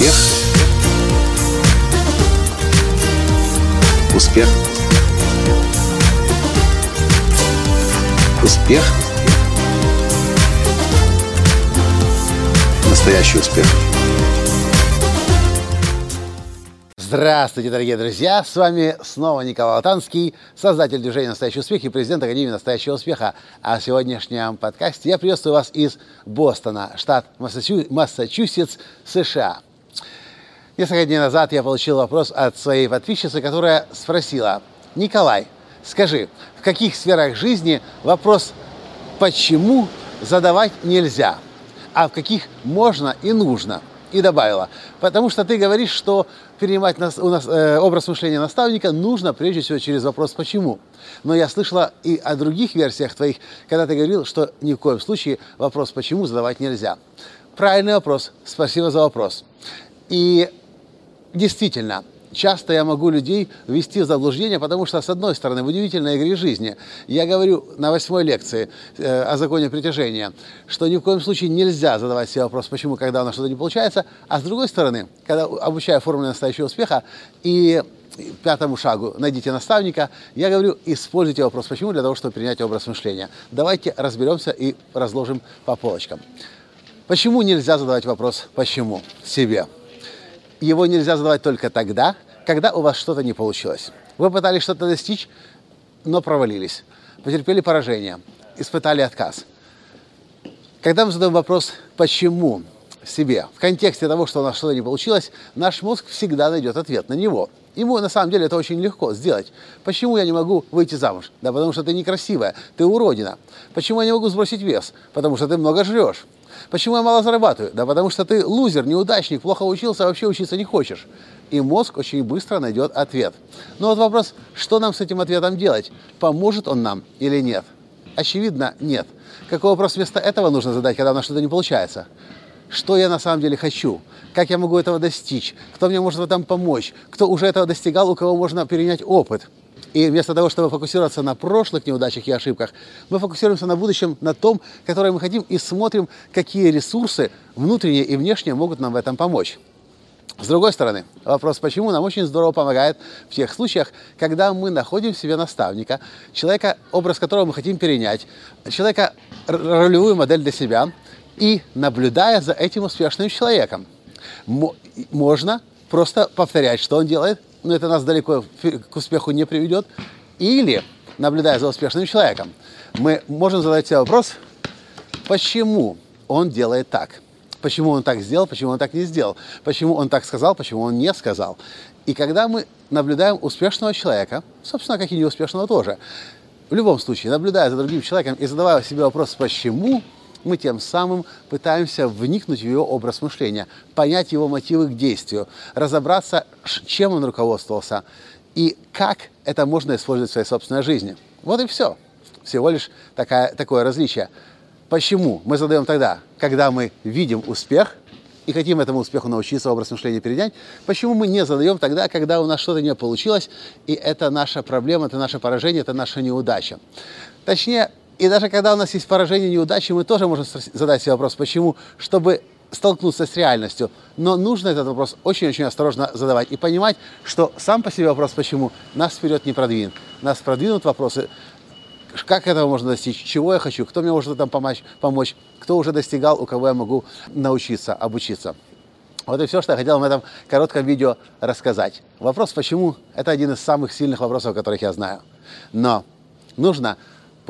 Успех. Успех. Успех. Настоящий успех. Здравствуйте, дорогие друзья! С вами снова Николай Латанский, создатель движения «Настоящий успех» и президент Академии «Настоящего успеха». А в сегодняшнем подкасте я приветствую вас из Бостона, штат Массачусетс, США. Несколько дней назад я получил вопрос от своей подписчицы, которая спросила, Николай, скажи, в каких сферах жизни вопрос «почему» задавать нельзя, а в каких можно и нужно – и добавила, потому что ты говоришь, что перенимать нас, у нас э, образ мышления наставника нужно прежде всего через вопрос «почему?». Но я слышала и о других версиях твоих, когда ты говорил, что ни в коем случае вопрос «почему?» задавать нельзя. Правильный вопрос. Спасибо за вопрос. И действительно, часто я могу людей ввести в заблуждение, потому что, с одной стороны, в удивительной игре жизни я говорю на восьмой лекции э, о законе притяжения, что ни в коем случае нельзя задавать себе вопрос, почему, когда у нас что-то не получается, а с другой стороны, когда обучаю формуле настоящего успеха и пятому шагу найдите наставника, я говорю, используйте вопрос «почему?» для того, чтобы принять образ мышления. Давайте разберемся и разложим по полочкам. Почему нельзя задавать вопрос «почему?» себе? Его нельзя задавать только тогда, когда у вас что-то не получилось. Вы пытались что-то достичь, но провалились, потерпели поражение, испытали отказ. Когда мы задаем вопрос «почему?» себе, в контексте того, что у нас что-то не получилось, наш мозг всегда найдет ответ на него. Ему на самом деле это очень легко сделать. Почему я не могу выйти замуж? Да потому что ты некрасивая, ты уродина. Почему я не могу сбросить вес? Потому что ты много жрешь. Почему я мало зарабатываю? Да потому что ты лузер, неудачник, плохо учился, вообще учиться не хочешь. И мозг очень быстро найдет ответ. Но вот вопрос, что нам с этим ответом делать? Поможет он нам или нет? Очевидно, нет. Какой вопрос вместо этого нужно задать, когда у нас что-то не получается? Что я на самом деле хочу? Как я могу этого достичь? Кто мне может в этом помочь? Кто уже этого достигал, у кого можно перенять опыт? И вместо того, чтобы фокусироваться на прошлых неудачах и ошибках, мы фокусируемся на будущем, на том, которое мы хотим, и смотрим, какие ресурсы внутренние и внешние могут нам в этом помочь. С другой стороны, вопрос «почему» нам очень здорово помогает в тех случаях, когда мы находим в себе наставника, человека, образ которого мы хотим перенять, человека, ролевую модель для себя, и наблюдая за этим успешным человеком. Можно просто повторять, что он делает, но это нас далеко к успеху не приведет. Или, наблюдая за успешным человеком, мы можем задать себе вопрос, почему он делает так? Почему он так сделал, почему он так не сделал? Почему он так сказал, почему он не сказал? И когда мы наблюдаем успешного человека, собственно, как и неуспешного тоже, в любом случае, наблюдая за другим человеком и задавая себе вопрос «почему?», мы тем самым пытаемся вникнуть в его образ мышления, понять его мотивы к действию, разобраться, чем он руководствовался и как это можно использовать в своей собственной жизни. Вот и все. Всего лишь такая, такое различие. Почему мы задаем тогда, когда мы видим успех и хотим этому успеху научиться, образ мышления перенять, почему мы не задаем тогда, когда у нас что-то не получилось, и это наша проблема, это наше поражение, это наша неудача. Точнее, и даже когда у нас есть поражение, неудачи, мы тоже можем задать себе вопрос, почему, чтобы столкнуться с реальностью. Но нужно этот вопрос очень-очень осторожно задавать и понимать, что сам по себе вопрос «почему» нас вперед не продвинет. Нас продвинут вопросы, как этого можно достичь, чего я хочу, кто мне может там помочь, помочь, кто уже достигал, у кого я могу научиться, обучиться. Вот и все, что я хотел в этом коротком видео рассказать. Вопрос «почему» – это один из самых сильных вопросов, которых я знаю. Но нужно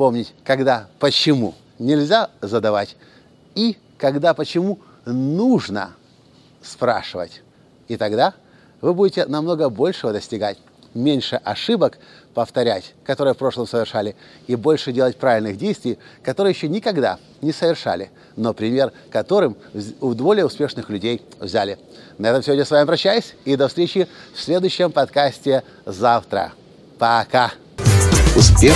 помнить, когда почему нельзя задавать и когда почему нужно спрашивать. И тогда вы будете намного большего достигать, меньше ошибок повторять, которые в прошлом совершали, и больше делать правильных действий, которые еще никогда не совершали, но пример которым у более успешных людей взяли. На этом сегодня с вами прощаюсь и до встречи в следующем подкасте завтра. Пока! Успех!